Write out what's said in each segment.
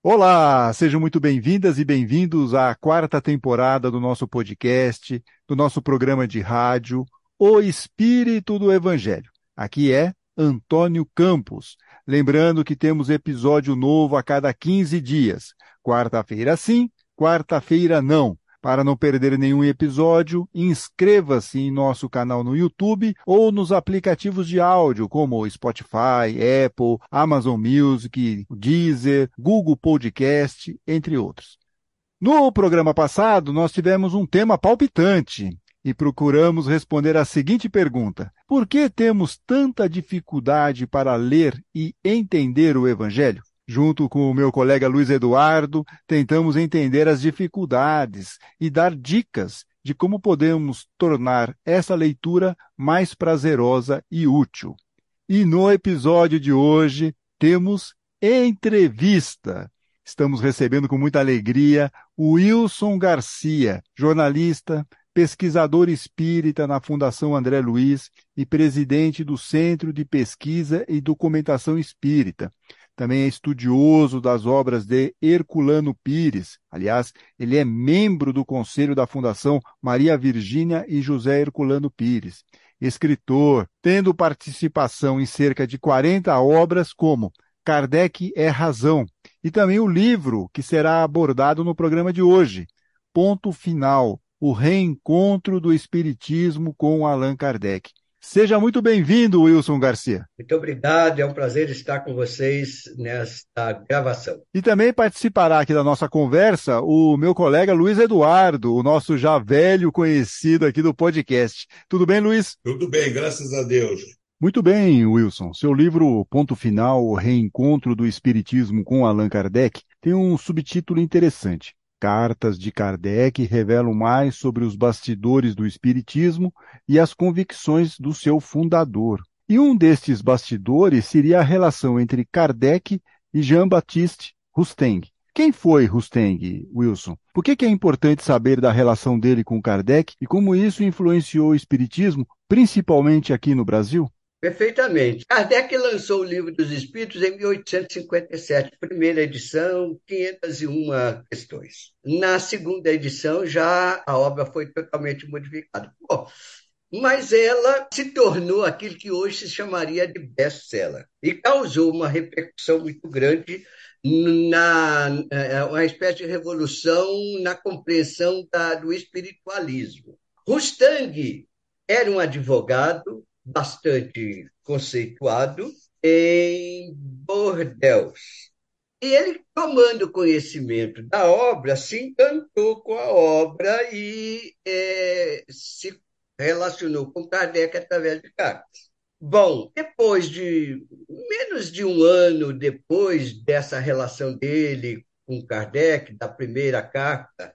Olá, sejam muito bem-vindas e bem-vindos à quarta temporada do nosso podcast, do nosso programa de rádio, O Espírito do Evangelho. Aqui é Antônio Campos. Lembrando que temos episódio novo a cada 15 dias. Quarta-feira sim, quarta-feira não. Para não perder nenhum episódio, inscreva-se em nosso canal no YouTube ou nos aplicativos de áudio como Spotify, Apple, Amazon Music, Deezer, Google Podcast, entre outros. No programa passado, nós tivemos um tema palpitante e procuramos responder a seguinte pergunta: Por que temos tanta dificuldade para ler e entender o Evangelho? Junto com o meu colega Luiz Eduardo, tentamos entender as dificuldades e dar dicas de como podemos tornar essa leitura mais prazerosa e útil. E no episódio de hoje temos entrevista. Estamos recebendo com muita alegria o Wilson Garcia, jornalista, pesquisador espírita na Fundação André Luiz e presidente do Centro de Pesquisa e Documentação Espírita também é estudioso das obras de Herculano Pires. Aliás, ele é membro do conselho da Fundação Maria Virgínia e José Herculano Pires. Escritor, tendo participação em cerca de 40 obras, como Kardec é Razão, e também o livro que será abordado no programa de hoje, Ponto Final, o reencontro do Espiritismo com Allan Kardec. Seja muito bem-vindo, Wilson Garcia. Muito obrigado, é um prazer estar com vocês nesta gravação. E também participará aqui da nossa conversa o meu colega Luiz Eduardo, o nosso já velho conhecido aqui do podcast. Tudo bem, Luiz? Tudo bem, graças a Deus. Muito bem, Wilson. Seu livro Ponto Final, o Reencontro do Espiritismo com Allan Kardec, tem um subtítulo interessante. Cartas de Kardec revelam mais sobre os bastidores do Espiritismo e as convicções do seu fundador. E um destes bastidores seria a relação entre Kardec e Jean-Baptiste Rusteng. Quem foi Rusteng, Wilson? Por que, que é importante saber da relação dele com Kardec e como isso influenciou o Espiritismo, principalmente aqui no Brasil? Perfeitamente. Kardec lançou o Livro dos Espíritos em 1857, primeira edição, 501 questões. Na segunda edição, já a obra foi totalmente modificada. Bom, mas ela se tornou aquilo que hoje se chamaria de best-seller e causou uma repercussão muito grande na é, uma espécie de revolução na compreensão da, do espiritualismo. Rustang era um advogado bastante conceituado em Bordeaux. E ele, tomando conhecimento da obra, se encantou com a obra e é, se relacionou com Kardec através de cartas. Bom, depois de menos de um ano depois dessa relação dele com Kardec, da primeira carta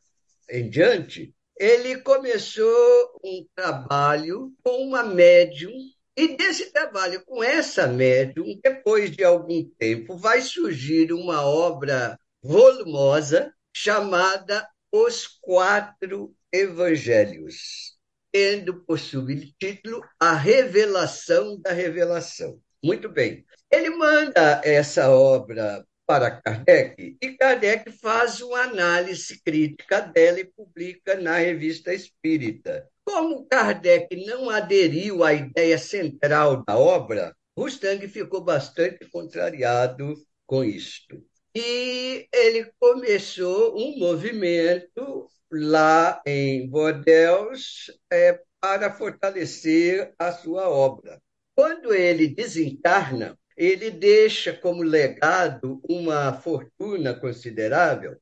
em diante, ele começou um trabalho com uma médium, e desse trabalho com essa médium, depois de algum tempo, vai surgir uma obra volumosa chamada Os Quatro Evangelhos, tendo por subtítulo A Revelação da Revelação. Muito bem. Ele manda essa obra para Kardec, e Kardec faz uma análise crítica dela e publica na Revista Espírita. Como Kardec não aderiu à ideia central da obra, Rustang ficou bastante contrariado com isto. E ele começou um movimento lá em Bordeaux é, para fortalecer a sua obra. Quando ele desencarna, ele deixa como legado uma fortuna considerável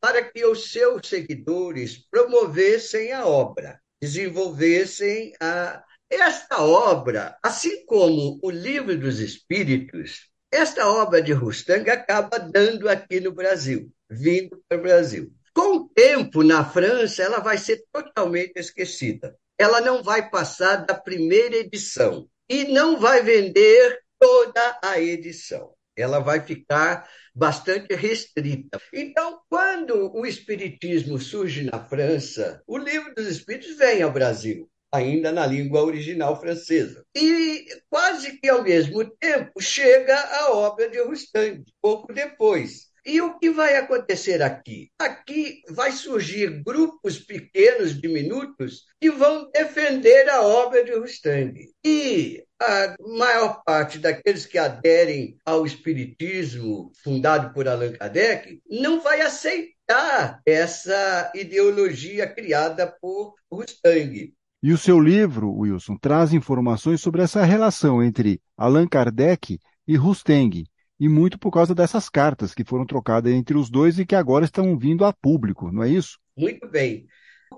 para que os seus seguidores promovessem a obra, desenvolvessem a esta obra, assim como o Livro dos Espíritos, esta obra de Rustang acaba dando aqui no Brasil, vindo para o Brasil. Com o tempo, na França, ela vai ser totalmente esquecida. Ela não vai passar da primeira edição e não vai vender toda a edição. Ela vai ficar bastante restrita. Então, quando o Espiritismo surge na França, o Livro dos Espíritos vem ao Brasil, ainda na língua original francesa. E quase que ao mesmo tempo chega a obra de Rustang, pouco depois. E o que vai acontecer aqui? Aqui vai surgir grupos pequenos, diminutos, que vão defender a obra de Rustang. E a maior parte daqueles que aderem ao Espiritismo fundado por Allan Kardec não vai aceitar essa ideologia criada por Rustang. E o seu livro, Wilson, traz informações sobre essa relação entre Allan Kardec e Rustang, e muito por causa dessas cartas que foram trocadas entre os dois e que agora estão vindo a público, não é isso? Muito bem.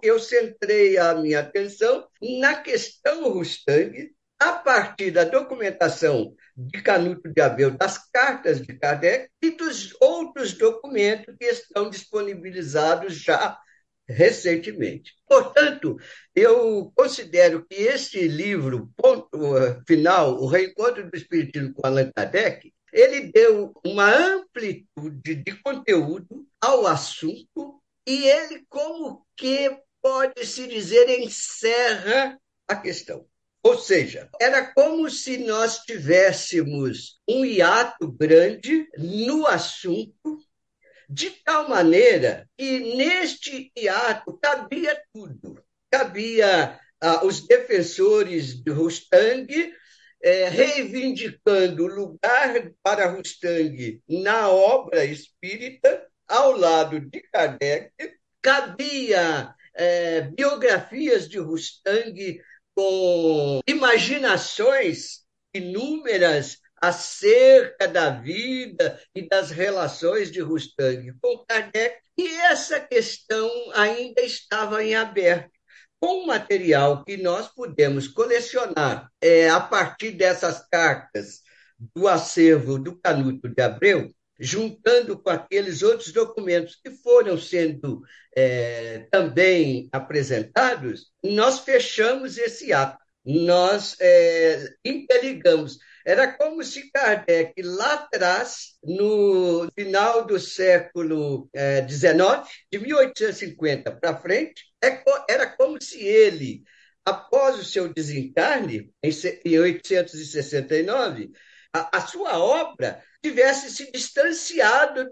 Eu centrei a minha atenção na questão Rustang, a partir da documentação de Canuto de Abreu, das cartas de Kardec e dos outros documentos que estão disponibilizados já recentemente. Portanto, eu considero que esse livro, ponto eh, final, O Reencontro do Espiritismo com Allan Kardec, ele deu uma amplitude de conteúdo ao assunto e ele, como que pode-se dizer, encerra a questão. Ou seja, era como se nós tivéssemos um hiato grande no assunto, de tal maneira que neste hiato cabia tudo. Cabia ah, os defensores de Rustang é, reivindicando o lugar para Rustang na obra espírita, ao lado de Kardec, cabia é, biografias de Rustang com imaginações inúmeras acerca da vida e das relações de Rustang com Kardec, e essa questão ainda estava em aberto com o material que nós podemos colecionar é, a partir dessas cartas do acervo do Canuto de Abreu, juntando com aqueles outros documentos que foram sendo é, também apresentados, nós fechamos esse ato, nós é, interligamos. Era como se Kardec, lá atrás, no final do século XIX, é, de 1850 para frente, é era como se ele, após o seu desencarne, em 1869, a, a sua obra tivesse se distanciado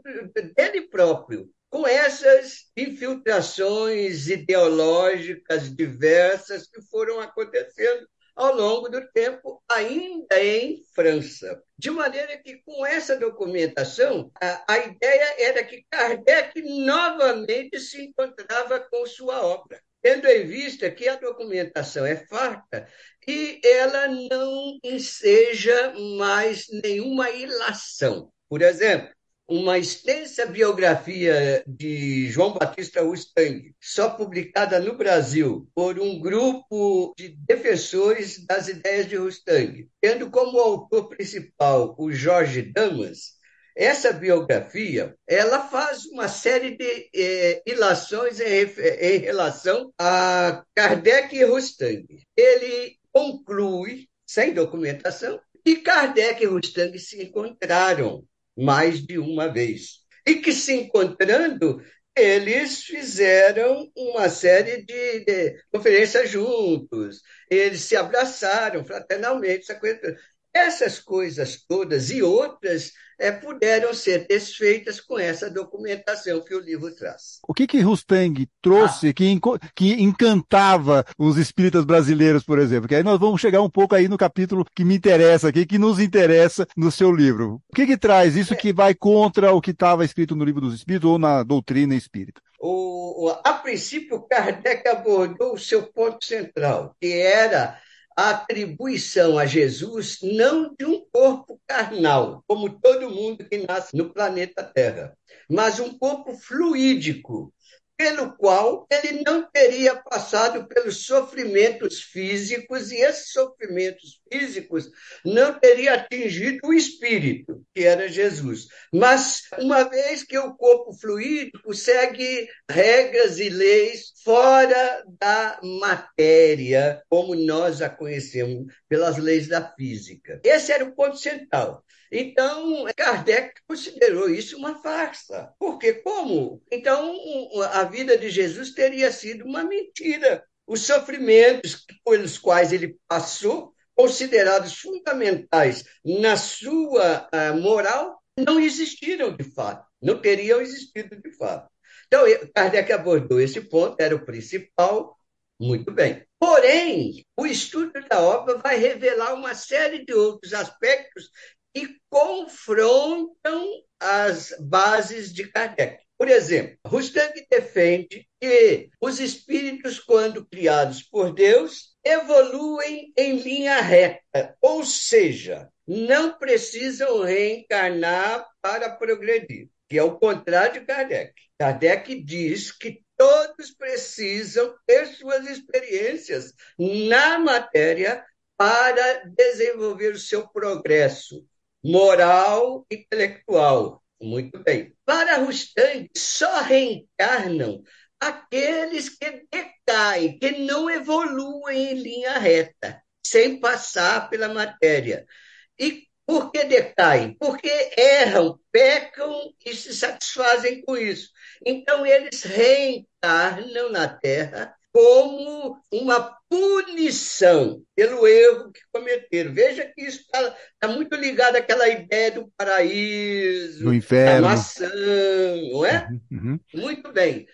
dele próprio, com essas infiltrações ideológicas diversas que foram acontecendo ao longo do tempo, ainda em França. De maneira que, com essa documentação, a, a ideia era que Kardec novamente se encontrava com sua obra tendo em vista que a documentação é farta e ela não enseja mais nenhuma ilação. Por exemplo, uma extensa biografia de João Batista Rustang, só publicada no Brasil por um grupo de defensores das ideias de Rustang, tendo como autor principal o Jorge Damas, essa biografia ela faz uma série de eh, ilações em, em, relação a Kardec e Rustang. Ele conclui, sem documentação, que Kardec e Rustang se encontraram mais de uma vez. E que se encontrando, eles fizeram uma série de, de conferências juntos, eles se abraçaram fraternalmente, essa coisa essas coisas todas e outras é, puderam ser desfeitas com essa documentação que o livro traz. O que que Rustang trouxe ah. que, que encantava os espíritas brasileiros, por exemplo? Que aí nós vamos chegar um pouco aí no capítulo que me interessa aqui, que nos interessa no seu livro. O que que traz isso é. que vai contra o que estava escrito no livro dos espíritos ou na doutrina espírita? O, a princípio, Kardec abordou o seu ponto central, que era atribuição a Jesus não de um corpo carnal, como todo mundo que nasce no planeta Terra, mas um corpo fluídico, pelo qual ele não teria passado pelos sofrimentos físicos e esses sofrimentos físicos não teria atingido o espírito, que era Jesus. Mas uma vez que o corpo fluídico segue regras e leis fora da matéria, como nós a conhecemos pelas leis da física. Esse era o ponto central. Então, Kardec considerou isso uma farsa. Porque como? Então, a vida de Jesus teria sido uma mentira. Os sofrimentos pelos quais ele passou, considerados fundamentais na sua uh, moral, não existiram de fato, não teriam existido de fato. Então, Kardec abordou esse ponto, era o principal, muito bem. Porém, o estudo da obra vai revelar uma série de outros aspectos que confrontam as bases de Kardec. Por exemplo, Rustang defende que os espíritos, quando criados por Deus, evoluem em linha reta, ou seja, não precisam reencarnar para progredir, que é o contrário de Kardec. Kardec diz que todos precisam ter suas experiências na matéria para desenvolver o seu progresso moral e intelectual. Muito bem. Para Rustang, só reencarnam aqueles que decaem, que não evoluem em linha reta, sem passar pela matéria. E por que decaem? Porque erram, pecam e se satisfazem com isso. Então, eles reencarnam na Terra como uma punição pelo erro que cometeram. Veja que isso está tá muito ligado àquela ideia do paraíso, do inferno. da maçã, não é? Uhum, uhum. Muito bem.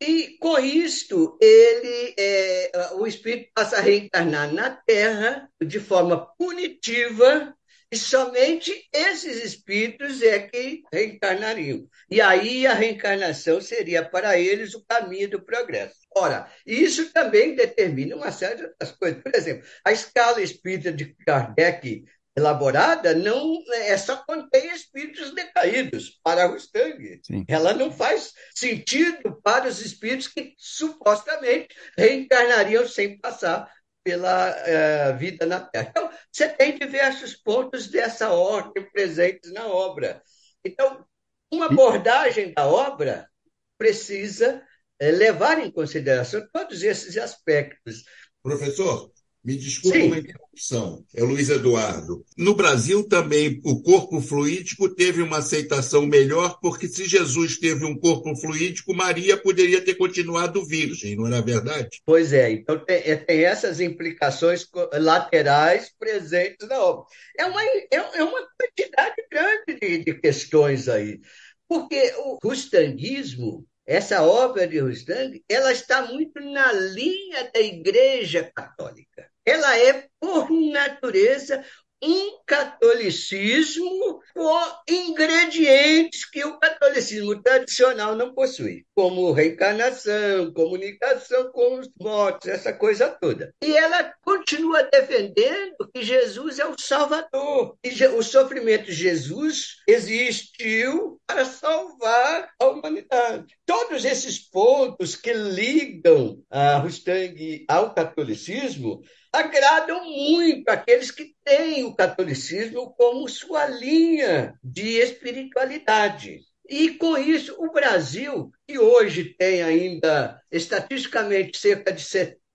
E com isto, ele, é, o espírito passa a reencarnar na Terra de forma punitiva e somente esses espíritos é que reencarnariam. E aí a reencarnação seria para eles o caminho do progresso. Ora, isso também determina uma série de outras coisas. Por exemplo, a escala espírita de Kardec elaborada não é só contém espíritos decaídos para Rustang. Ela não faz sentido para os espíritos que supostamente reencarnariam sem passar pela uh, vida na Terra. Então, você tem diversos pontos dessa ordem presentes na obra. Então, uma abordagem da obra precisa uh, levar em consideração todos esses aspectos. Professor, me desculpe Sim. uma interrupção, é Luiz Eduardo. No Brasil também o corpo fluídico teve uma aceitação melhor, porque se Jesus teve um corpo fluídico, Maria poderia ter continuado virgem, não era verdade? Pois é, então tem, é, tem essas implicações laterais presentes na obra. É uma, é, é uma quantidade grande de, de questões aí. Porque o rustanguismo essa obra de Rustang, ela está muito na linha da Igreja Católica ela é, por natureza, um catolicismo com ingredientes que o catolicismo tradicional não possui, como reencarnação, comunicação com os mortos, essa coisa toda. E ela continua defendendo que Jesus é o Salvador, que o sofrimento de Jesus existiu para salvar a humanidade. Todos esses pontos que ligam a Rustang ao catolicismo agradam muito aqueles que têm o catolicismo como sua linha de espiritualidade. E com isso, o Brasil, que hoje tem ainda estatisticamente cerca de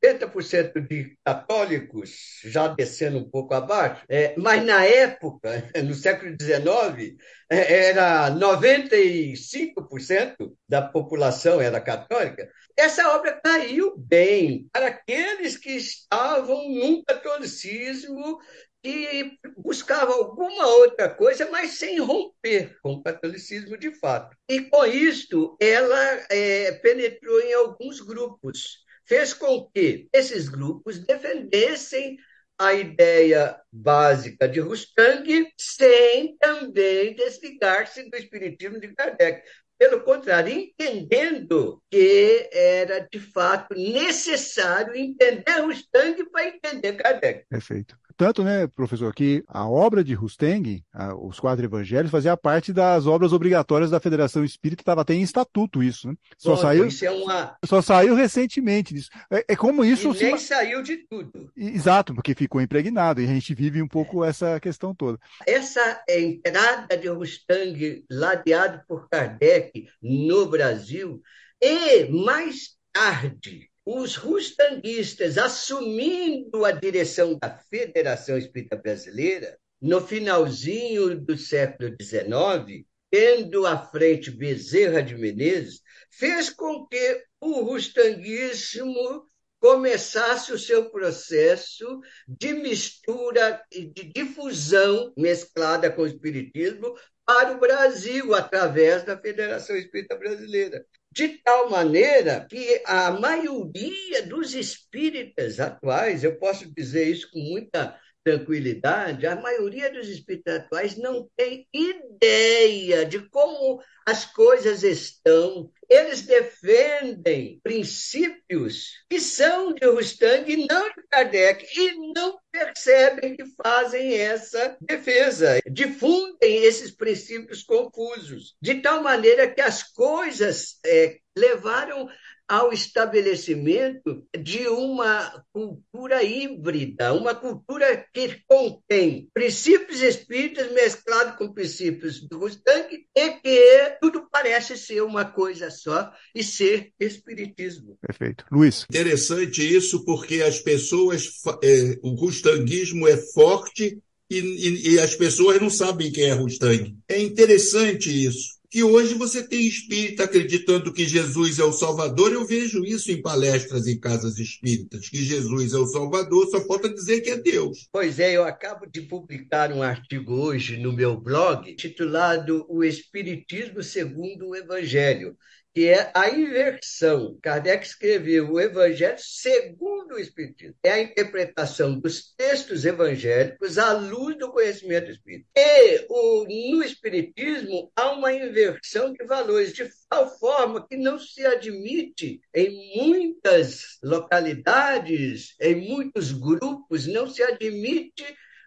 70% de católicos, já descendo um pouco abaixo, é, mas na época, no século XIX, é, era 95% da população era católica. Essa obra caiu bem para aqueles que estavam num catolicismo que buscava alguma outra coisa, mas sem romper com o catolicismo de fato. E com isto, ela é, penetrou em alguns grupos fez com que esses grupos defendessem a ideia básica de Rustang sem também desligar-se do espiritismo de Kardec. Pelo contrário, entendendo que era de fato necessário entender Rustang para entender Kardec. Perfeito. Tanto, né, professor, que a obra de Rusteng, a, os quatro evangelhos, fazia parte das obras obrigatórias da Federação Espírita, estava até em estatuto isso, né? Só, Bom, saiu, isso é uma... só saiu recentemente disso. É, é como isso... E nem se... saiu de tudo. Exato, porque ficou impregnado, e a gente vive um pouco essa questão toda. Essa entrada de Rustang, ladeado por Kardec no Brasil, e mais tarde, os rustanguistas assumindo a direção da Federação Espírita Brasileira, no finalzinho do século XIX, tendo à frente Bezerra de Menezes, fez com que o rustanguismo começasse o seu processo de mistura e de difusão mesclada com o espiritismo para o Brasil, através da Federação Espírita Brasileira. De tal maneira que a maioria dos espíritas atuais, eu posso dizer isso com muita tranquilidade, a maioria dos espíritos atuais não tem ideia de como as coisas estão. Eles defendem princípios que são de Rustang e não de Kardec, e não percebem que fazem essa defesa, difundem esses princípios confusos, de tal maneira que as coisas é, levaram ao estabelecimento de uma cultura híbrida, uma cultura que contém princípios espíritas mesclados com princípios do Rustang e que tudo parece ser uma coisa só e ser espiritismo. Perfeito. Luiz. Interessante isso porque as pessoas, é, o rustanguismo é forte e, e, e, as pessoas não sabem quem é Rustang. É interessante isso que hoje você tem espírita acreditando que Jesus é o Salvador. Eu vejo isso em palestras em casas espíritas, que Jesus é o Salvador, só falta dizer que é Deus. Pois é, eu acabo de publicar um artigo hoje no meu blog, titulado O Espiritismo segundo o Evangelho que é a inversão. Kardec escreveu o Evangelho segundo o Espiritismo. É a interpretação dos textos evangélicos à luz do conhecimento espírita. E o, no Espiritismo há uma inversão de valores, de tal forma que não se admite em muitas localidades, em muitos grupos, não se admite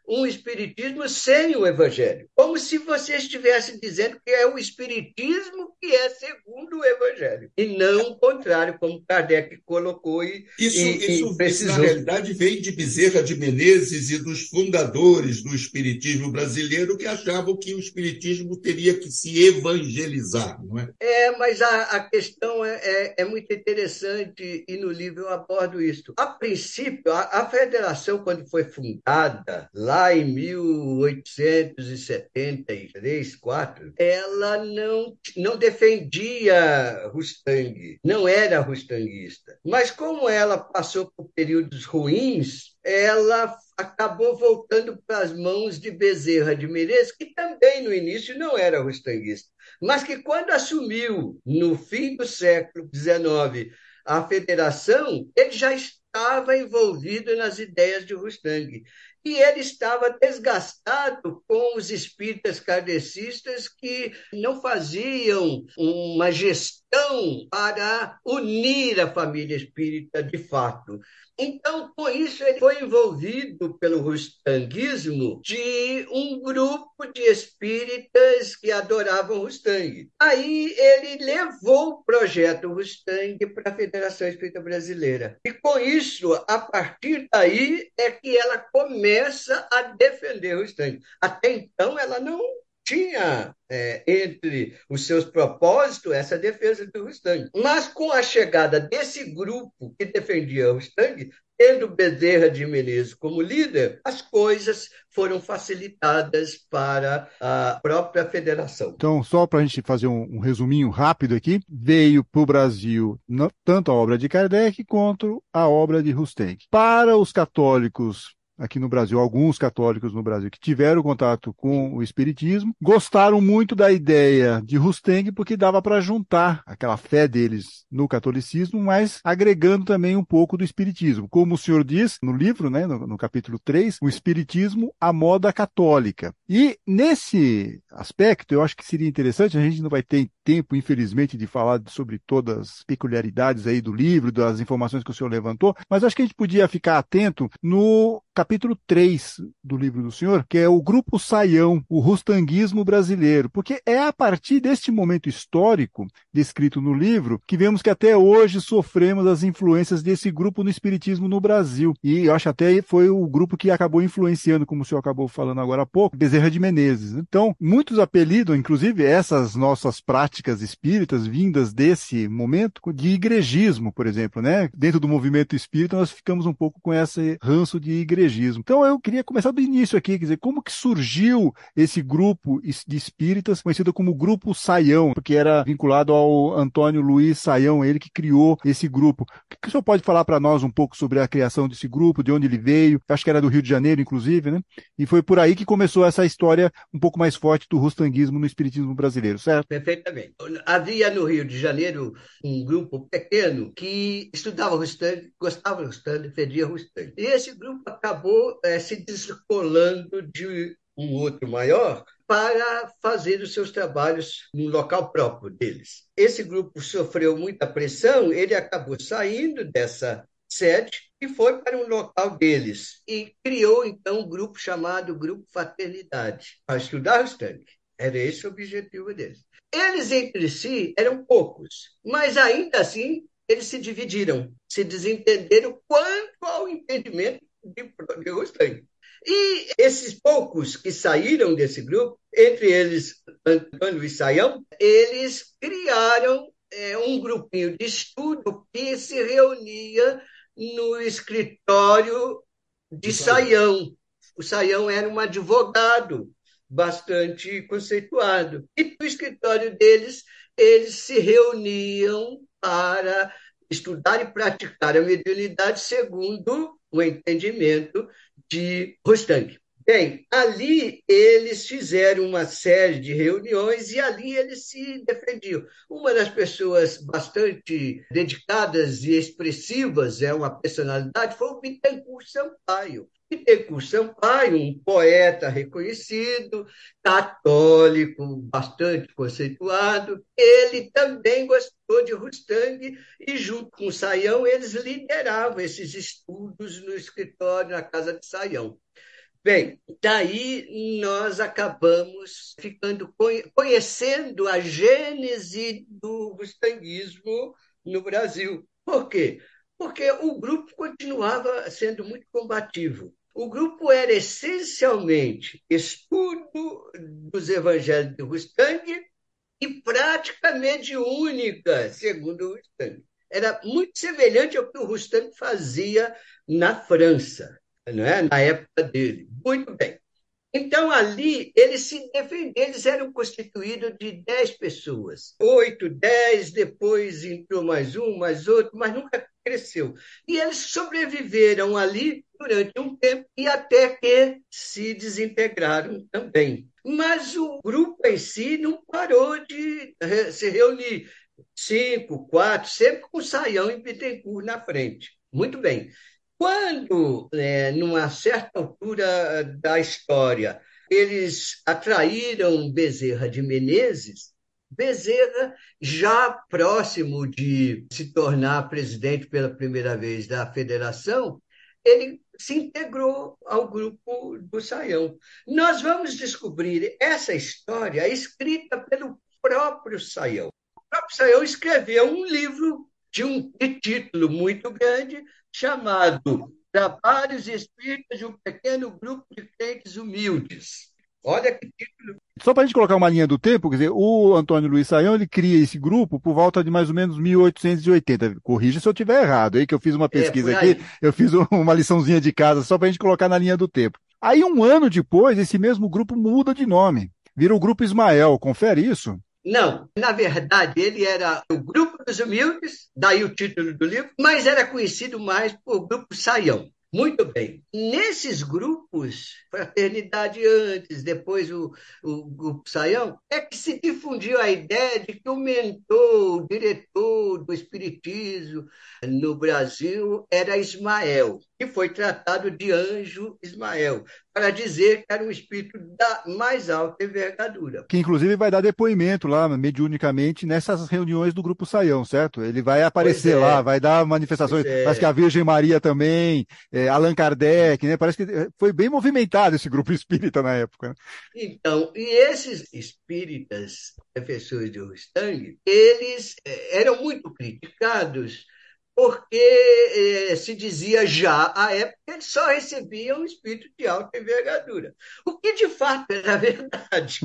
um espiritismo sem o evangelho. Como se você estivesse dizendo que é o espiritismo que é segundo o evangelho, e não o contrário, como Kardec colocou e Isso, e, isso, e na realidade vem de Bezerra de Menezes e dos fundadores do espiritismo brasileiro que achavam que o espiritismo teria que se evangelizar, não é? É, mas a, a questão é, é, é, muito interessante e no livro eu abordo isso. A princípio, a, a federação, quando foi fundada, lá lá em 1873, 4, ela não, não defendia Rustang, não era rustanguista. Mas como ela passou por períodos ruins, ela acabou voltando para as mãos de Bezerra de Menezes, que também no início não era rustanguista, mas que quando assumiu, no fim do século XIX, a federação, ele já estava envolvido nas ideias de Rustang e ele estava desgastado com os espíritas kardecistas que não faziam uma gestão para unir a família espírita de fato. Então, com isso, ele foi envolvido pelo rustanguismo de um grupo de espíritas que adoravam Rustang. Aí ele levou o projeto Rustang para a Federação Espírita Brasileira. E com isso, a partir daí, é que ela começa a defender Rustang. Até então, ela não tinha é, entre os seus propósitos essa defesa do Rustang. Mas com a chegada desse grupo que defendia o Rustang, tendo Bezerra de Menezes como líder, as coisas foram facilitadas para a própria federação. Então, só para a gente fazer um, um, resuminho rápido aqui, veio para o Brasil tanto a obra de Kardec quanto a obra de Rustang. Para os católicos aqui no Brasil, alguns católicos no Brasil que tiveram contato com o Espiritismo, gostaram muito da ideia de Rusteng porque dava para juntar aquela fé deles no catolicismo, mas agregando também um pouco do Espiritismo. Como o senhor diz no livro, né, no, no capítulo 3, o Espiritismo à moda católica. E nesse aspecto, eu acho que seria interessante, a gente não vai ter tempo, infelizmente, de falar sobre todas as peculiaridades aí do livro, das informações que o senhor levantou, mas acho que a gente podia ficar atento no capítulo 3 do livro do senhor, que é o grupo Saião, o rustanguismo brasileiro, porque é a partir deste momento histórico descrito no livro que vemos que até hoje sofremos as influências desse grupo no espiritismo no Brasil. E eu acho até foi o grupo que acabou influenciando, como o senhor acabou falando agora há pouco, Bezerra de Menezes. Então, muitos apelidam, inclusive essas nossas práticas práticas espíritas vindas desse momento de igrejismo, por exemplo, né? Dentro do movimento espírita, nós ficamos um pouco com esse ranço de igrejismo. Então, eu queria começar do início aqui, quer dizer, como que surgiu esse grupo de espíritas, conhecido como Grupo Saião, porque era vinculado ao Antônio Luiz Saião, ele que criou esse grupo. O que, o senhor pode falar para nós um pouco sobre a criação desse grupo, de onde ele veio? Acho que era do Rio de Janeiro, inclusive, né? E foi por aí que começou essa história um pouco mais forte do rustanguismo no espiritismo brasileiro, certo? Perfeitamente. Havia no Rio de Janeiro um grupo pequeno que estudava Rustang, gostava de Rustang, fedia Rustang. E esse grupo acabou é, se descolando de um outro maior para fazer os seus trabalhos no local próprio deles. Esse grupo sofreu muita pressão, ele acabou saindo dessa sede e foi para um local deles e criou então um grupo chamado Grupo Fraternidade para estudar os tanques. Era esse o objetivo deles. Eles entre si eram poucos, mas ainda assim eles se dividiram, se desentenderam quanto ao entendimento de, de. E esses poucos que saíram desse grupo, entre eles Antônio e Saião, eles criaram é, um grupinho de estudo que se reunia no escritório de Saião. O Saião era um advogado bastante conceituado. E no escritório deles, eles se reuniam para estudar e praticar a mediunidade segundo o entendimento de Rostang. Bem, ali eles fizeram uma série de reuniões e ali eles se defendiam. Uma das pessoas bastante dedicadas e expressivas, é uma personalidade, foi o Bittencourt Sampaio. Bittencourt Sampaio, um poeta reconhecido, católico, bastante conceituado, ele também gostou de Rustang e, junto com Saião, eles lideravam esses estudos no escritório, na casa de Saião. Bem, daí nós acabamos ficando conhecendo a gênese do rustanguismo no Brasil. Por quê? Porque o grupo continuava sendo muito combativo. O grupo era essencialmente estudo dos evangelhos de Rustang e praticamente única, segundo o Rustang. Era muito semelhante ao que o Rustang fazia na França não é? na época dele. Muito bem. Então, ali, eles se defenderam, eles eram constituídos de dez pessoas. Oito, dez, depois entrou mais um, mais outro, mas nunca cresceu. E eles sobreviveram ali durante um tempo e até que se desintegraram também. Mas o grupo em si não parou de se reunir. Cinco, quatro, sempre com Saião e Bittencourt na frente. Muito bem. Quando, é, numa certa altura da história, eles atraíram Bezerra de Menezes, Bezerra, já próximo de se tornar presidente pela primeira vez da federação, ele se integrou ao grupo do Saião. Nós vamos descobrir essa história escrita pelo próprio Saião. O próprio Saião escreveu um livro de um título muito grande chamado Trabalhos Espíritas de um Pequeno Grupo de Crentes Humildes. Olha que título. Só para a gente colocar uma linha do tempo, quer dizer, o Antônio Luiz Saião, ele cria esse grupo por volta de mais ou menos 1880. Corrija se eu estiver errado, aí que eu fiz uma é, pesquisa é, aqui, eu fiz uma liçãozinha de casa só para a gente colocar na linha do tempo. Aí um ano depois, esse mesmo grupo muda de nome, vira o Grupo Ismael, confere isso? Não, na verdade, ele era o Grupo dos Humildes, daí o título do livro, mas era conhecido mais por Grupo Saião. Muito bem. Nesses grupos, fraternidade antes, depois o, o Saião, é que se difundiu a ideia de que o mentor, o diretor do Espiritismo no Brasil era Ismael, que foi tratado de anjo Ismael para dizer que era um espírito da mais alta envergadura. Que inclusive vai dar depoimento lá, mediunicamente, nessas reuniões do Grupo Saião, certo? Ele vai aparecer é. lá, vai dar manifestações. É. Parece que a Virgem Maria também, é, Allan Kardec, né? Parece que foi bem movimentado esse grupo espírita na época. Né? Então, e esses espíritas, professores de Rustang, eles é, eram muito criticados porque eh, se dizia já à época que eles só recebiam um espírito de alta envergadura, o que de fato era verdade.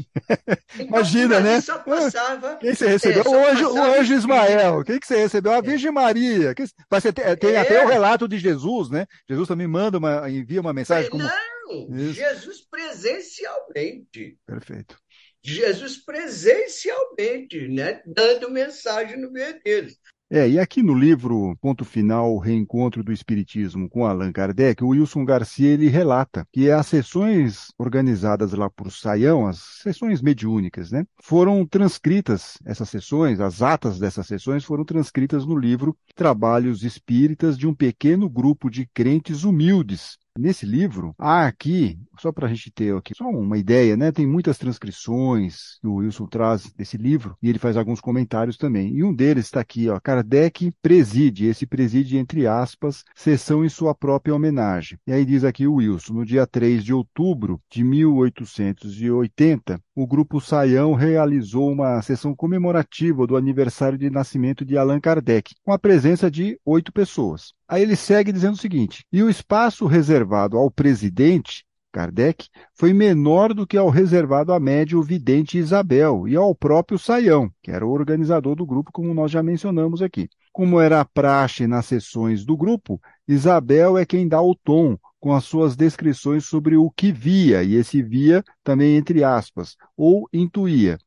Então, Imagina, né? Só passava, Quem você recebeu? É, o, anjo, o anjo Ismael. Quem que você recebeu? A. Virgem Maria. Você tem, tem é. até o relato de Jesus, né? Jesus também manda uma, envia uma mensagem como. Não, Isso. Jesus presencialmente. Perfeito. Jesus presencialmente, né? Dando mensagem no meio deles. É, e aqui no livro Ponto Final, Reencontro do Espiritismo com Allan Kardec, o Wilson Garcia ele relata que as sessões organizadas lá por Saião, as sessões mediúnicas, né, foram transcritas, essas sessões, as atas dessas sessões foram transcritas no livro Trabalhos Espíritas de um pequeno grupo de crentes humildes, Nesse livro, há aqui, só para a gente ter aqui só uma ideia, né? Tem muitas transcrições que o Wilson traz desse livro e ele faz alguns comentários também. E um deles está aqui, ó. Kardec preside, esse preside entre aspas, sessão em sua própria homenagem. E aí diz aqui o Wilson, no dia 3 de outubro de 1880, o grupo Saião realizou uma sessão comemorativa do aniversário de nascimento de Allan Kardec, com a presença de oito pessoas. Aí ele segue dizendo o seguinte: e o espaço reservado ao presidente Kardec foi menor do que ao reservado à médio vidente Isabel e ao próprio Saião, que era o organizador do grupo, como nós já mencionamos aqui. Como era a praxe nas sessões do grupo, Isabel é quem dá o tom, com as suas descrições sobre o que via, e esse via também entre aspas, ou intuía.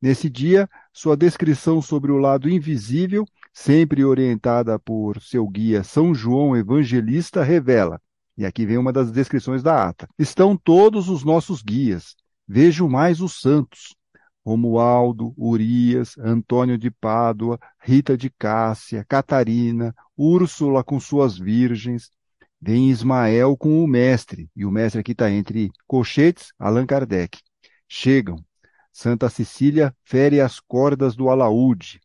Nesse dia, sua descrição sobre o lado invisível, sempre orientada por seu guia São João Evangelista, revela, e aqui vem uma das descrições da ata: estão todos os nossos guias, vejo mais os santos, Romualdo, Urias, Antônio de Pádua, Rita de Cássia, Catarina, Úrsula com suas virgens, Vem Ismael com o mestre, e o mestre aqui está entre colchetes, Allan Kardec. Chegam. Santa Cecília fere as cordas do alaúde.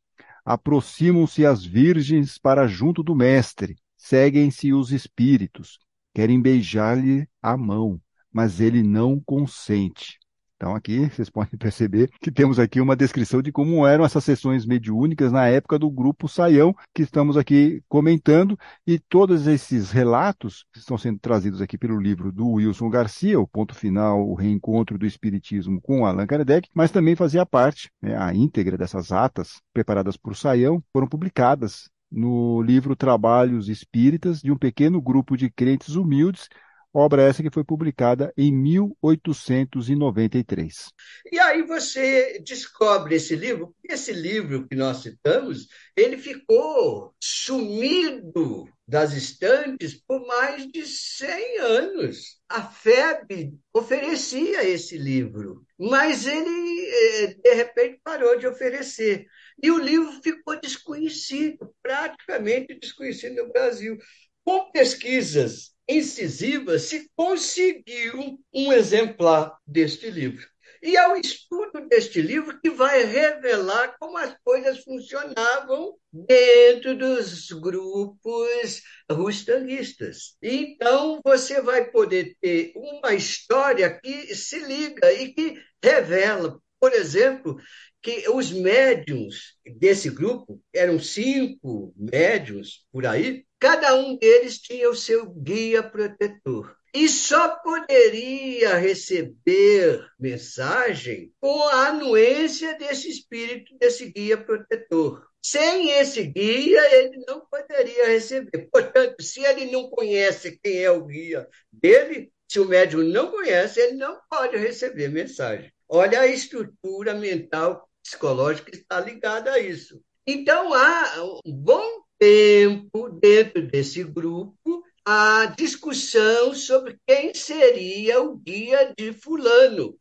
Aproximam-se as virgens para junto do mestre. Seguem-se os espíritos. Querem beijar-lhe a mão, mas ele não consente. Então aqui vocês podem perceber que temos aqui uma descrição de como eram essas sessões mediúnicas na época do grupo Saião, que estamos aqui comentando, e todos esses relatos estão sendo trazidos aqui pelo livro do Wilson Garcia, o ponto final, o reencontro do Espiritismo com Allan Kardec, mas também fazia parte, né, a íntegra dessas atas preparadas por Saião, foram publicadas no livro Trabalhos Espíritas de um pequeno grupo de crentes humildes obra essa que foi publicada em 1893. E aí você descobre esse livro, esse livro que nós citamos, ele ficou sumido das estantes por mais de 100 anos. A FEB oferecia esse livro, mas ele, eh, de repente, parou de oferecer. E o livro ficou desconhecido, praticamente desconhecido no Brasil. Com pesquisas incisiva se conseguiu um exemplar deste livro. E é o estudo deste livro que vai revelar como as coisas funcionavam dentro dos grupos rustanguistas. Então, você vai poder ter uma história que se liga e que revela, por exemplo, que os médiums desse grupo, eram cinco médiums por aí, cada um deles tinha o seu guia protetor. E só poderia receber mensagem com a anuência desse espírito, desse guia protetor. Sem esse guia, ele não poderia receber. Portanto, se ele não conhece quem é o guia dele, se o médium não conhece, ele não pode receber mensagem. Olha a estrutura mental psicológica que está ligada a isso. Então, há um bom tempo, dentro desse grupo, a discussão sobre quem seria o guia de Fulano,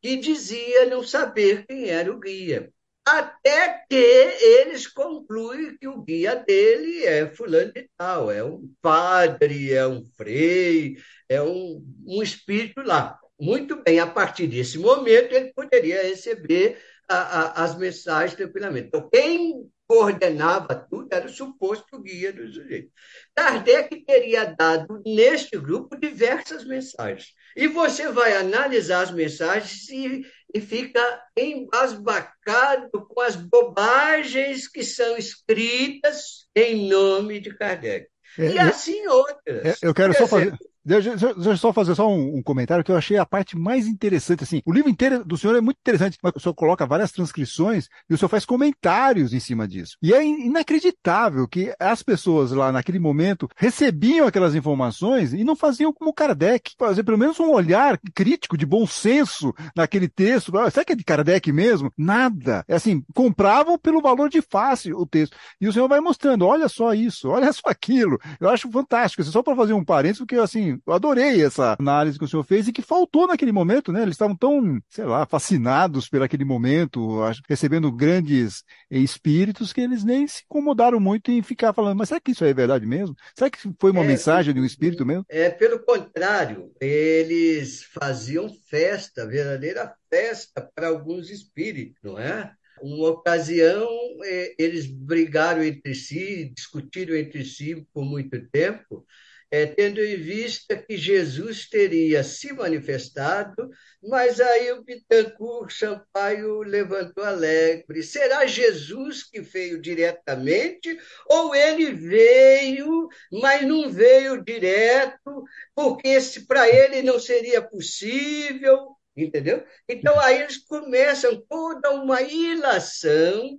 que dizia não saber quem era o guia. Até que eles concluem que o guia dele é Fulano de Tal, é um padre, é um frei, é um, um espírito lá. Muito bem, a partir desse momento ele poderia receber a, a, as mensagens tranquilamente. Então, quem coordenava tudo, era o suposto guia do sujeito. Kardec teria dado neste grupo diversas mensagens. E você vai analisar as mensagens e, e fica embasbacado com as bobagens que são escritas em nome de Kardec. É, e assim outras. É, eu quero só fazer. Deixa, eu só fazer só um, um, comentário que eu achei a parte mais interessante. Assim, o livro inteiro do senhor é muito interessante, mas o senhor coloca várias transcrições e o senhor faz comentários em cima disso. E é inacreditável que as pessoas lá naquele momento recebiam aquelas informações e não faziam como Kardec, fazer pelo menos um olhar crítico de bom senso naquele texto. Ah, será que é de Kardec mesmo? Nada. É assim, compravam pelo valor de face o texto. E o senhor vai mostrando, olha só isso, olha só aquilo. Eu acho fantástico. Só para fazer um parênteses, porque assim, eu adorei essa análise que o senhor fez e que faltou naquele momento, né? Eles estavam tão, sei lá, fascinados por aquele momento, recebendo grandes espíritos que eles nem se incomodaram muito em ficar falando, mas será que isso é verdade mesmo? Será que foi uma é, mensagem de um espírito mesmo? É, pelo contrário, eles faziam festa, verdadeira festa para alguns espíritos, não é? Uma ocasião, é, eles brigaram entre si, discutiram entre si por muito tempo, é, tendo em vista que Jesus teria se manifestado, mas aí o Bittencourt Sampaio levantou alegre. Será Jesus que veio diretamente ou ele veio, mas não veio direto, porque para ele não seria possível, entendeu? Então aí eles começam toda uma ilação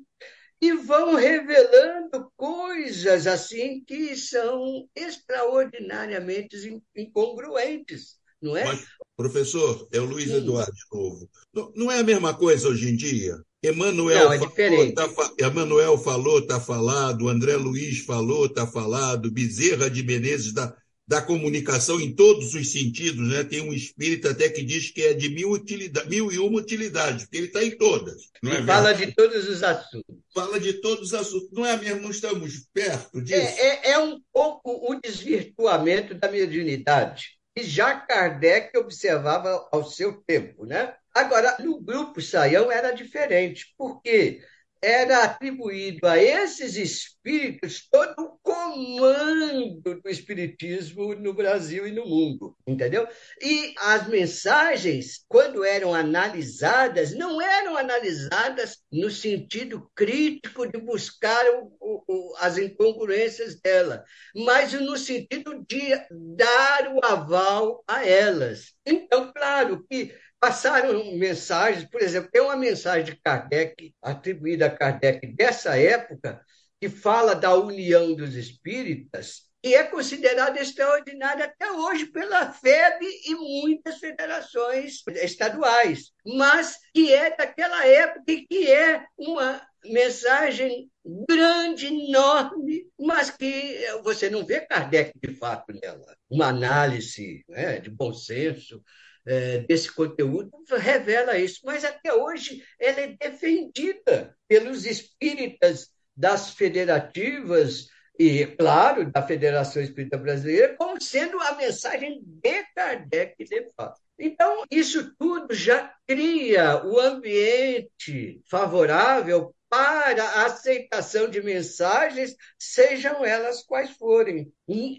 e vão revelando coisas assim que são extraordinariamente incongruentes, não é? Mas, professor, é o Luiz Sim. Eduardo de novo. Não, não, é a mesma coisa hoje em dia? Emanuel, é falou, tá, Emanuel falou, está falado, André Luiz falou, está falado, Bezerra de Menezes da da comunicação em todos os sentidos, né? Tem um espírito até que diz que é de mil, utilidade, mil e uma utilidades, porque ele está em todas. Não é fala de todos os assuntos. Fala de todos os assuntos. Não é mesmo? Não estamos perto disso. É, é, é um pouco o desvirtuamento da mediunidade, que já Kardec observava ao seu tempo, né? Agora, no grupo Saião era diferente, porque era atribuído a esses espíritos todo o comando do espiritismo no Brasil e no mundo, entendeu? E as mensagens, quando eram analisadas, não eram analisadas no sentido crítico de buscar o, o, as incongruências dela, mas no sentido de dar o aval a elas. Então, claro que passaram mensagens, por exemplo, tem uma mensagem de Kardec, atribuída a Kardec dessa época, que fala da união dos espíritas, e é considerada extraordinária até hoje pela FEB e muitas federações estaduais, mas que é daquela época e que é uma mensagem grande, enorme, mas que você não vê Kardec de fato nela. Uma análise né, de bom senso, é, desse conteúdo revela isso, mas até hoje ela é defendida pelos espíritas das federativas e, claro, da Federação Espírita Brasileira, como sendo a mensagem de Kardec, de fato. Então, isso tudo já cria o ambiente favorável para a aceitação de mensagens, sejam elas quais forem.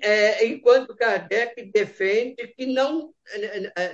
É, enquanto Kardec defende que não,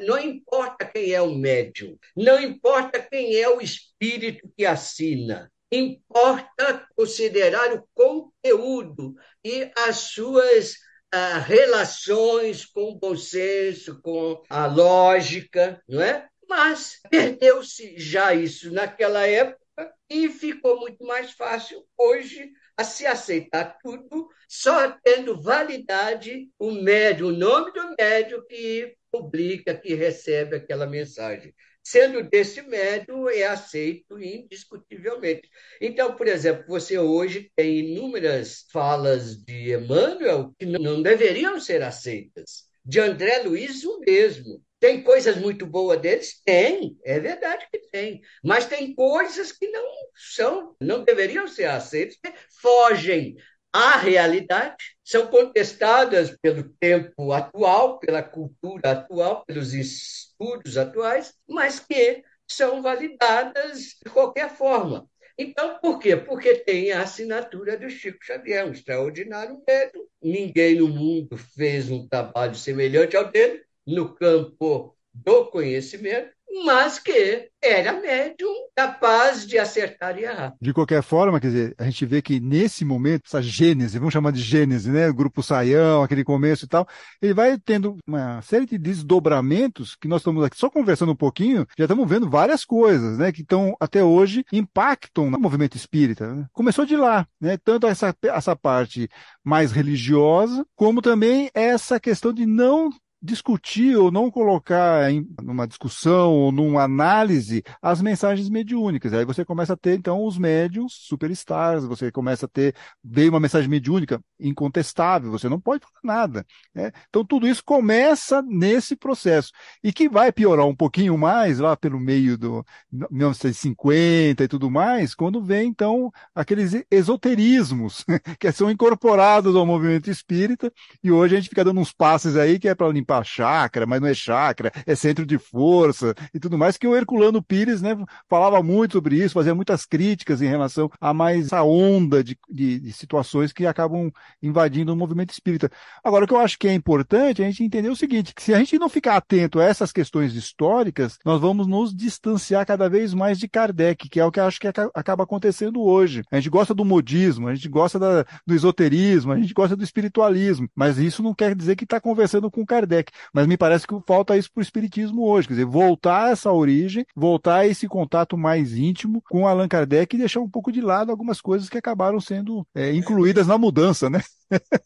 não importa quem é o médium, não importa quem é o espírito que assina, importa considerar o conteúdo e as suas ah, relações com o bom senso, com a lógica, não é? Mas perdeu-se já isso naquela época e ficou muito mais fácil hoje a se aceitar tudo, só tendo validade o médio, o nome do médio que publica, que recebe aquela mensagem. Sendo desse médio, é aceito indiscutivelmente. Então, por exemplo, você hoje tem inúmeras falas de Emmanuel que não deveriam ser aceitas. De André Luiz, o mesmo. Tem coisas muito boas deles? Tem, é verdade que tem. Mas tem coisas que não são, não deveriam ser aceitas, fogem à realidade, são contestadas pelo tempo atual, pela cultura atual, pelos estudos atuais, mas que são validadas de qualquer forma. Então, por quê? Porque tem a assinatura do Chico Xavier, um extraordinário médium. Ninguém no mundo fez um trabalho semelhante ao dele no campo do conhecimento mas que era médium capaz de acertar e errar. De qualquer forma, quer dizer, a gente vê que nesse momento, essa gênese, vamos chamar de gênese, né? O grupo Saião, aquele começo e tal, ele vai tendo uma série de desdobramentos que nós estamos aqui só conversando um pouquinho, já estamos vendo várias coisas, né? Que estão até hoje impactam no movimento espírita. Né? Começou de lá, né? Tanto essa, essa parte mais religiosa, como também essa questão de não discutir ou não colocar em numa discussão ou numa análise as mensagens mediúnicas. Aí você começa a ter, então, os médiums superstars, você começa a ter, veio uma mensagem mediúnica incontestável, você não pode falar nada. Né? Então, tudo isso começa nesse processo. E que vai piorar um pouquinho mais lá pelo meio do 1950 e tudo mais, quando vem, então, aqueles esoterismos que são incorporados ao movimento espírita, e hoje a gente fica dando uns passes aí que é para limpar limpar chácara, mas não é chácara, é centro de força e tudo mais, que o Herculano Pires né, falava muito sobre isso, fazia muitas críticas em relação a mais essa onda de, de, de situações que acabam invadindo o movimento espírita. Agora, o que eu acho que é importante é a gente entender o seguinte, que se a gente não ficar atento a essas questões históricas, nós vamos nos distanciar cada vez mais de Kardec, que é o que eu acho que acaba acontecendo hoje. A gente gosta do modismo, a gente gosta da, do esoterismo, a gente gosta do espiritualismo, mas isso não quer dizer que está conversando com Kardec. Kardec. Mas me parece que falta isso para o Espiritismo hoje, quer dizer, voltar a essa origem, voltar a esse contato mais íntimo com Allan Kardec e deixar um pouco de lado algumas coisas que acabaram sendo é, incluídas na mudança, né?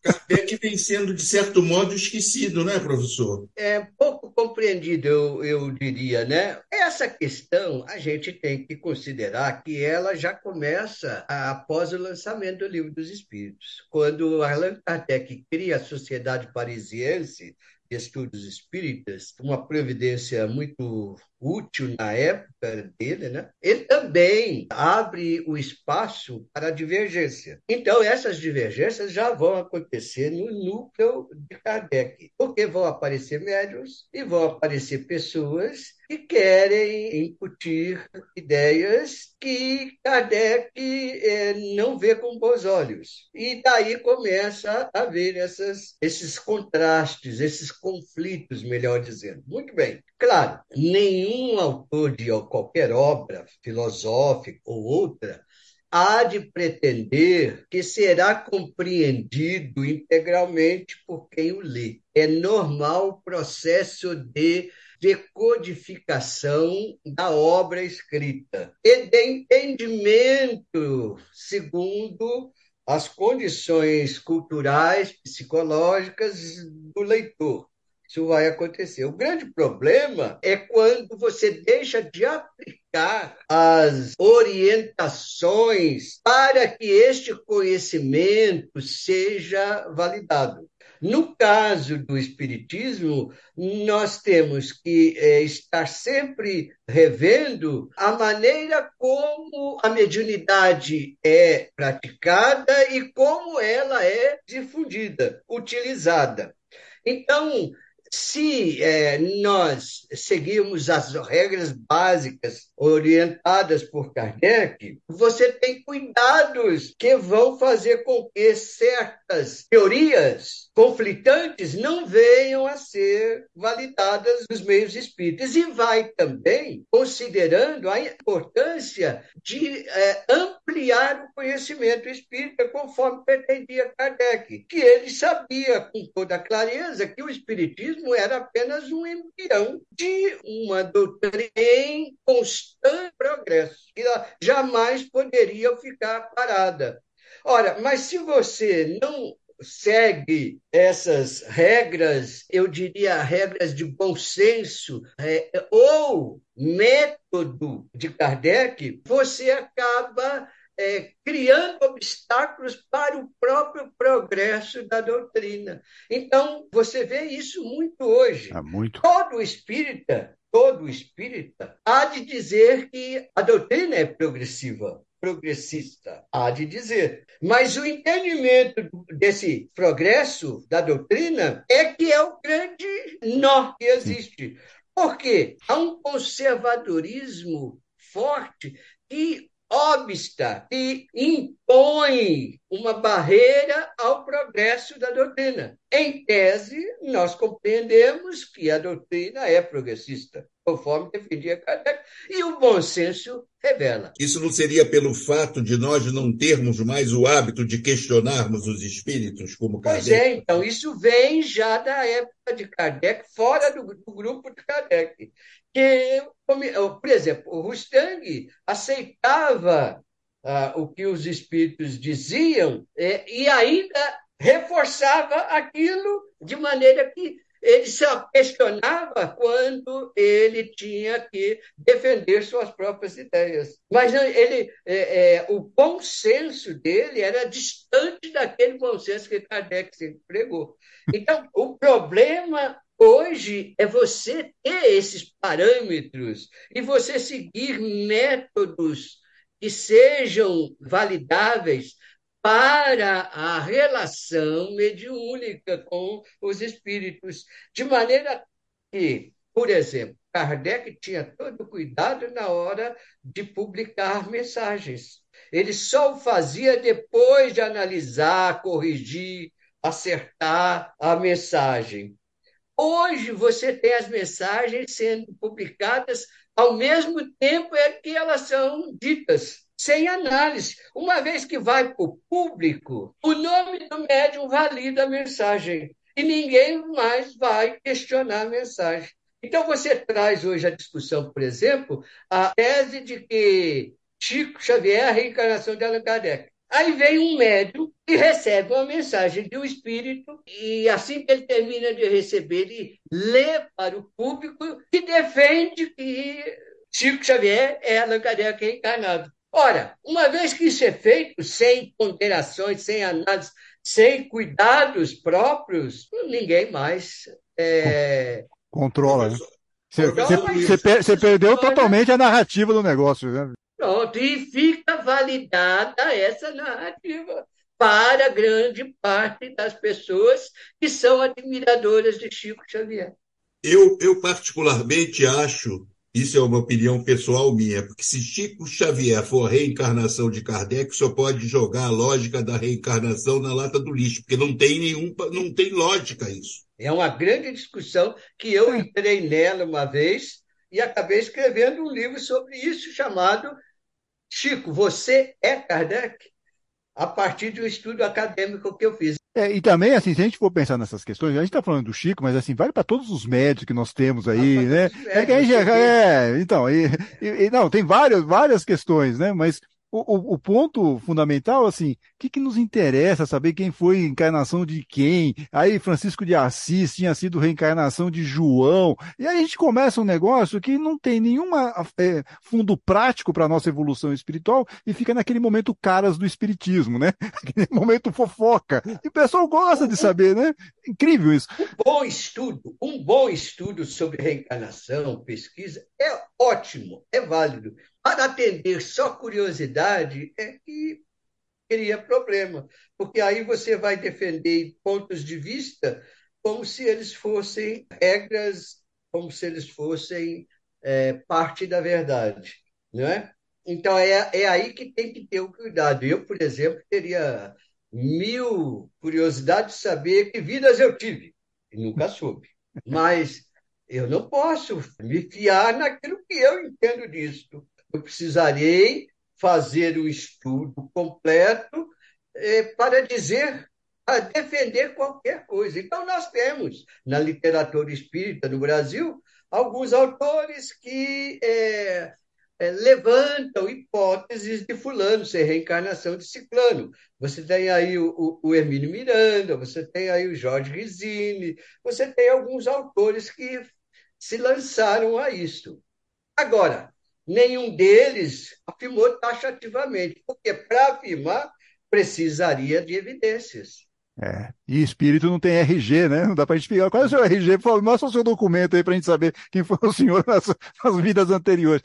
Kardec vem sendo, de certo modo, esquecido, né, professor? É pouco compreendido, eu, eu diria, né? Essa questão a gente tem que considerar que ela já começa após o lançamento do Livro dos Espíritos. Quando Allan Kardec cria a Sociedade Parisiense, estudos espíritas, uma previdência muito útil na época dele, né? ele também abre o espaço para a divergência. Então, essas divergências já vão acontecer no núcleo de Kardec, porque vão aparecer médios e vão aparecer pessoas que querem incutir ideias que Kardec eh, não vê com bons olhos. E daí começa a haver essas, esses contrastes, esses conflitos, melhor dizendo. Muito bem. Claro, nenhum autor de qualquer obra filosófica ou outra há de pretender que será compreendido integralmente por quem o lê. É normal o processo de decodificação da obra escrita e de entendimento segundo as condições culturais, psicológicas do leitor. Isso vai acontecer. O grande problema é quando você deixa de aplicar as orientações para que este conhecimento seja validado. No caso do Espiritismo, nós temos que é, estar sempre revendo a maneira como a mediunidade é praticada e como ela é difundida, utilizada. Então, se é, nós seguirmos as regras básicas orientadas por Kardec, você tem cuidados que vão fazer com que certas teorias conflitantes não venham a ser validadas nos meios espíritas. E vai também considerando a importância de é, ampliar o conhecimento espírita, conforme pretendia Kardec, que ele sabia com toda clareza que o espiritismo era apenas um embrião de uma doutrina em constante progresso, que jamais poderia ficar parada. Ora, mas se você não segue essas regras, eu diria regras de bom senso, é, ou método de Kardec, você acaba é, criando obstáculos para o próprio progresso da doutrina. Então, você vê isso muito hoje. Ah, muito. Todo espírita, todo espírita, há de dizer que a doutrina é progressiva progressista, há de dizer. Mas o entendimento desse progresso da doutrina é que é o grande nó que existe. Porque há um conservadorismo forte que obsta e impõe uma barreira ao progresso da doutrina. Em tese, nós compreendemos que a doutrina é progressista, conforme defendia Kardec, e o bom senso revela. Isso não seria pelo fato de nós não termos mais o hábito de questionarmos os espíritos, como Kardec? Pois é, então, isso vem já da época de Kardec, fora do, do grupo de Kardec. Que, por exemplo, o Rustang aceitava ah, o que os espíritos diziam é, e ainda reforçava aquilo de maneira que ele só questionava quando ele tinha que defender suas próprias ideias. Mas ele, é, é, o bom senso dele era distante daquele bom senso que Kardec sempre pregou. Então, o problema hoje é você ter esses parâmetros e você seguir métodos que sejam validáveis para a relação mediúnica com os espíritos, de maneira que, por exemplo, Kardec tinha todo cuidado na hora de publicar mensagens. Ele só o fazia depois de analisar, corrigir, acertar a mensagem. Hoje você tem as mensagens sendo publicadas ao mesmo tempo em que elas são ditas sem análise. Uma vez que vai para o público, o nome do médium valida a mensagem e ninguém mais vai questionar a mensagem. Então, você traz hoje a discussão, por exemplo, a tese de que Chico Xavier é a reencarnação de Allan Kardec. Aí vem um médium e recebe uma mensagem de um espírito, e assim que ele termina de receber, ele lê para o público e defende que Chico Xavier é Allan Kardec reencarnado. Ora, uma vez que isso é feito sem ponderações, sem análise, sem cuidados próprios, ninguém mais é... controla. Né? Você, você, você, perdeu totalmente a narrativa do negócio. Né? Pronto, e fica validada essa narrativa para grande parte das pessoas que são admiradoras de Chico Xavier. Eu, eu particularmente acho isso é uma opinião pessoal minha, porque se Chico Xavier for a reencarnação de Kardec, só pode jogar a lógica da reencarnação na lata do lixo, porque não tem nenhum, não tem lógica isso. É uma grande discussão que eu entrei nela uma vez e acabei escrevendo um livro sobre isso chamado Chico, você é Kardec? A partir de um estudo acadêmico que eu fiz. É, e também, assim, se a gente for pensar nessas questões, a gente está falando do Chico, mas assim, vale para todos os médicos que nós temos aí, ah, né? É que a gente, é, então, e, e, não, tem várias, várias questões, né? Mas o, o, ponto fundamental, assim, o que, que nos interessa saber quem foi encarnação de quem? Aí Francisco de Assis tinha sido reencarnação de João. E aí a gente começa um negócio que não tem nenhum é, fundo prático para a nossa evolução espiritual e fica naquele momento caras do espiritismo, né? Aquele momento fofoca. E o pessoal gosta de saber, né? Incrível isso. Um bom estudo, um bom estudo sobre reencarnação, pesquisa, é ótimo, é válido. Para atender só curiosidade é que cria problema, porque aí você vai defender pontos de vista como se eles fossem regras, como se eles fossem é, parte da verdade, não é? Então é, é aí que tem que ter o cuidado. Eu, por exemplo, teria mil curiosidades de saber que vidas eu tive e nunca soube. Mas eu não posso me fiar naquilo que eu entendo disso eu precisarei fazer o estudo completo eh, para dizer, para defender qualquer coisa. Então, nós temos na literatura espírita no Brasil alguns autores que eh, eh, levantam hipóteses de fulano ser reencarnação de ciclano. Você tem aí o, o, o Hermínio Miranda, você tem aí o Jorge Rizini, você tem alguns autores que se lançaram a isso. Agora, nenhum deles afirmou taxativamente, porque para afirmar precisaria de evidências. É, e espírito não tem RG, né? Não dá para a gente pegar. Qual é o seu RG? Fala, mostra o seu documento aí para a gente saber quem foi o senhor nas, nas, vidas anteriores.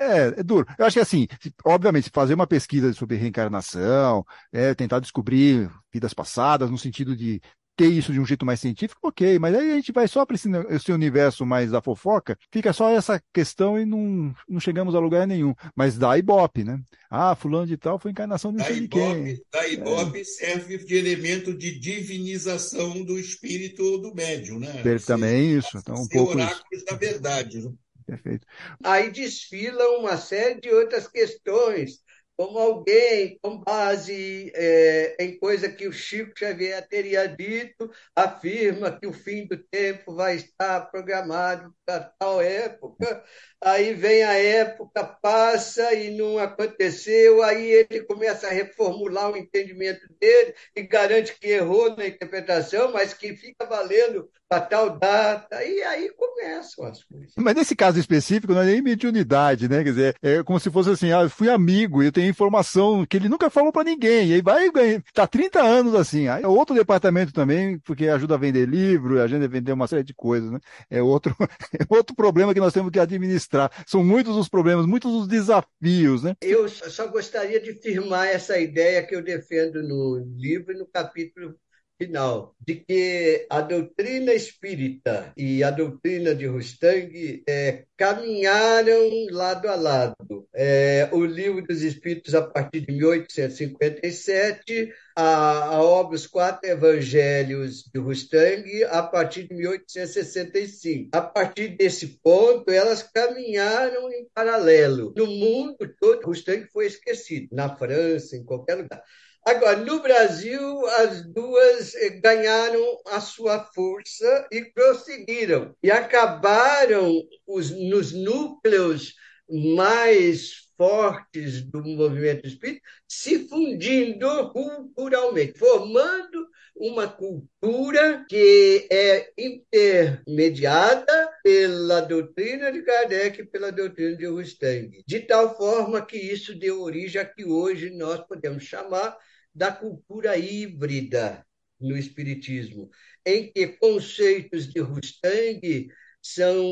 É, é duro. Eu acho que assim, obviamente, fazer uma pesquisa sobre reencarnação, é, tentar descobrir vidas passadas, no sentido de ter isso de um jeito mais científico, ok, mas aí a gente vai só para esse, esse, universo mais da fofoca, fica só essa questão e não, não chegamos a lugar nenhum. Mas dá ibope, né? Ah, fulano de tal foi encarnação de sei de quem. Da ibope é. serve de elemento de divinização do espírito ou do médium, né? também isso. Então, um pouco oráculos isso. da verdade. Né? Perfeito. Aí desfilam uma série de outras questões como alguém com base é, em coisa que o Chico Xavier teria dito, afirma que o fim do tempo vai estar programado para tal época, aí vem a época, passa e não aconteceu, aí ele começa a reformular o entendimento dele e garante que errou na interpretação, mas que fica valendo para tal data, e aí começam as coisas. Mas nesse caso específico não é nem mediunidade, né? Quer dizer, é como se fosse assim, ah, eu fui amigo eu tenho informação que ele nunca falou para ninguém, e aí vai tá 30 anos assim. Aí é outro departamento também, porque ajuda a vender livro, a vender uma série de coisas, né? É outro, é outro problema que nós temos que administrar administrar. São muitos os problemas, muitos os desafios, né? Eu só gostaria de firmar essa ideia que eu defendo no livro e no capítulo final, de que a doutrina espírita e a doutrina de Rustang é, caminharam lado a lado. É, o Livro dos Espíritos, a partir de 1857, a, a obra Os Quatro Evangelhos de Rustang, a partir de 1865. A partir desse ponto, elas caminharam em paralelo. No mundo todo, Rustang foi esquecido, na França, em qualquer lugar. Agora, no Brasil, as duas eh, ganharam a sua força e prosseguiram. E acabaram os, nos núcleos mais fortes do movimento espírita se fundindo culturalmente, formando uma cultura que é intermediada pela doutrina de Kardec e pela doutrina de Rustang, de tal forma que isso deu origem a que hoje nós podemos chamar da cultura híbrida no Espiritismo, em que conceitos de Rustang são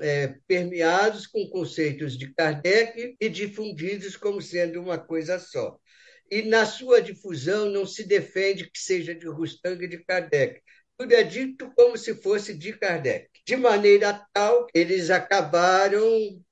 é, permeados com conceitos de Kardec e difundidos como sendo uma coisa só. E na sua difusão não se defende que seja de Rustang e de Kardec, tudo é dito como se fosse de Kardec. De maneira tal, eles acabaram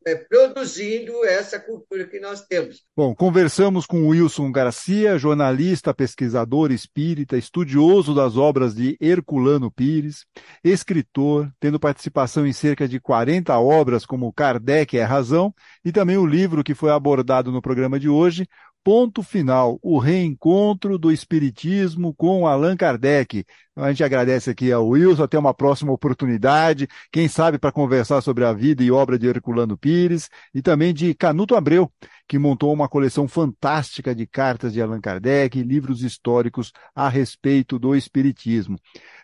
é, produzindo essa cultura que nós temos. Bom, conversamos com Wilson Garcia, jornalista, pesquisador espírita, estudioso das obras de Herculano Pires, escritor, tendo participação em cerca de 40 obras como Kardec é Razão, e também o livro que foi abordado no programa de hoje, ponto final, o reencontro do Espiritismo com Allan Kardec. A gente agradece aqui ao Wilson, até uma próxima oportunidade, quem sabe para conversar sobre a vida e obra de Herculano Pires e também de Canuto Abreu, que montou uma coleção fantástica de cartas de Allan Kardec e livros históricos a respeito do Espiritismo.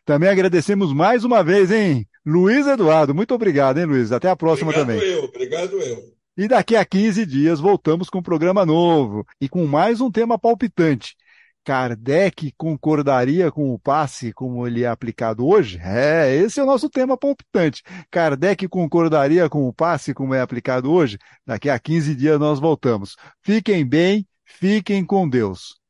Também agradecemos mais uma vez, hein? Luiz Eduardo, muito obrigado, hein, Luiz? Até a próxima obrigado também. Eu, obrigado eu. E daqui a 15 dias voltamos com um programa novo e com mais um tema palpitante. Kardec concordaria com o passe como ele é aplicado hoje? É, esse é o nosso tema palpitante. Kardec concordaria com o passe como é aplicado hoje? Daqui a 15 dias nós voltamos. Fiquem bem, fiquem com Deus.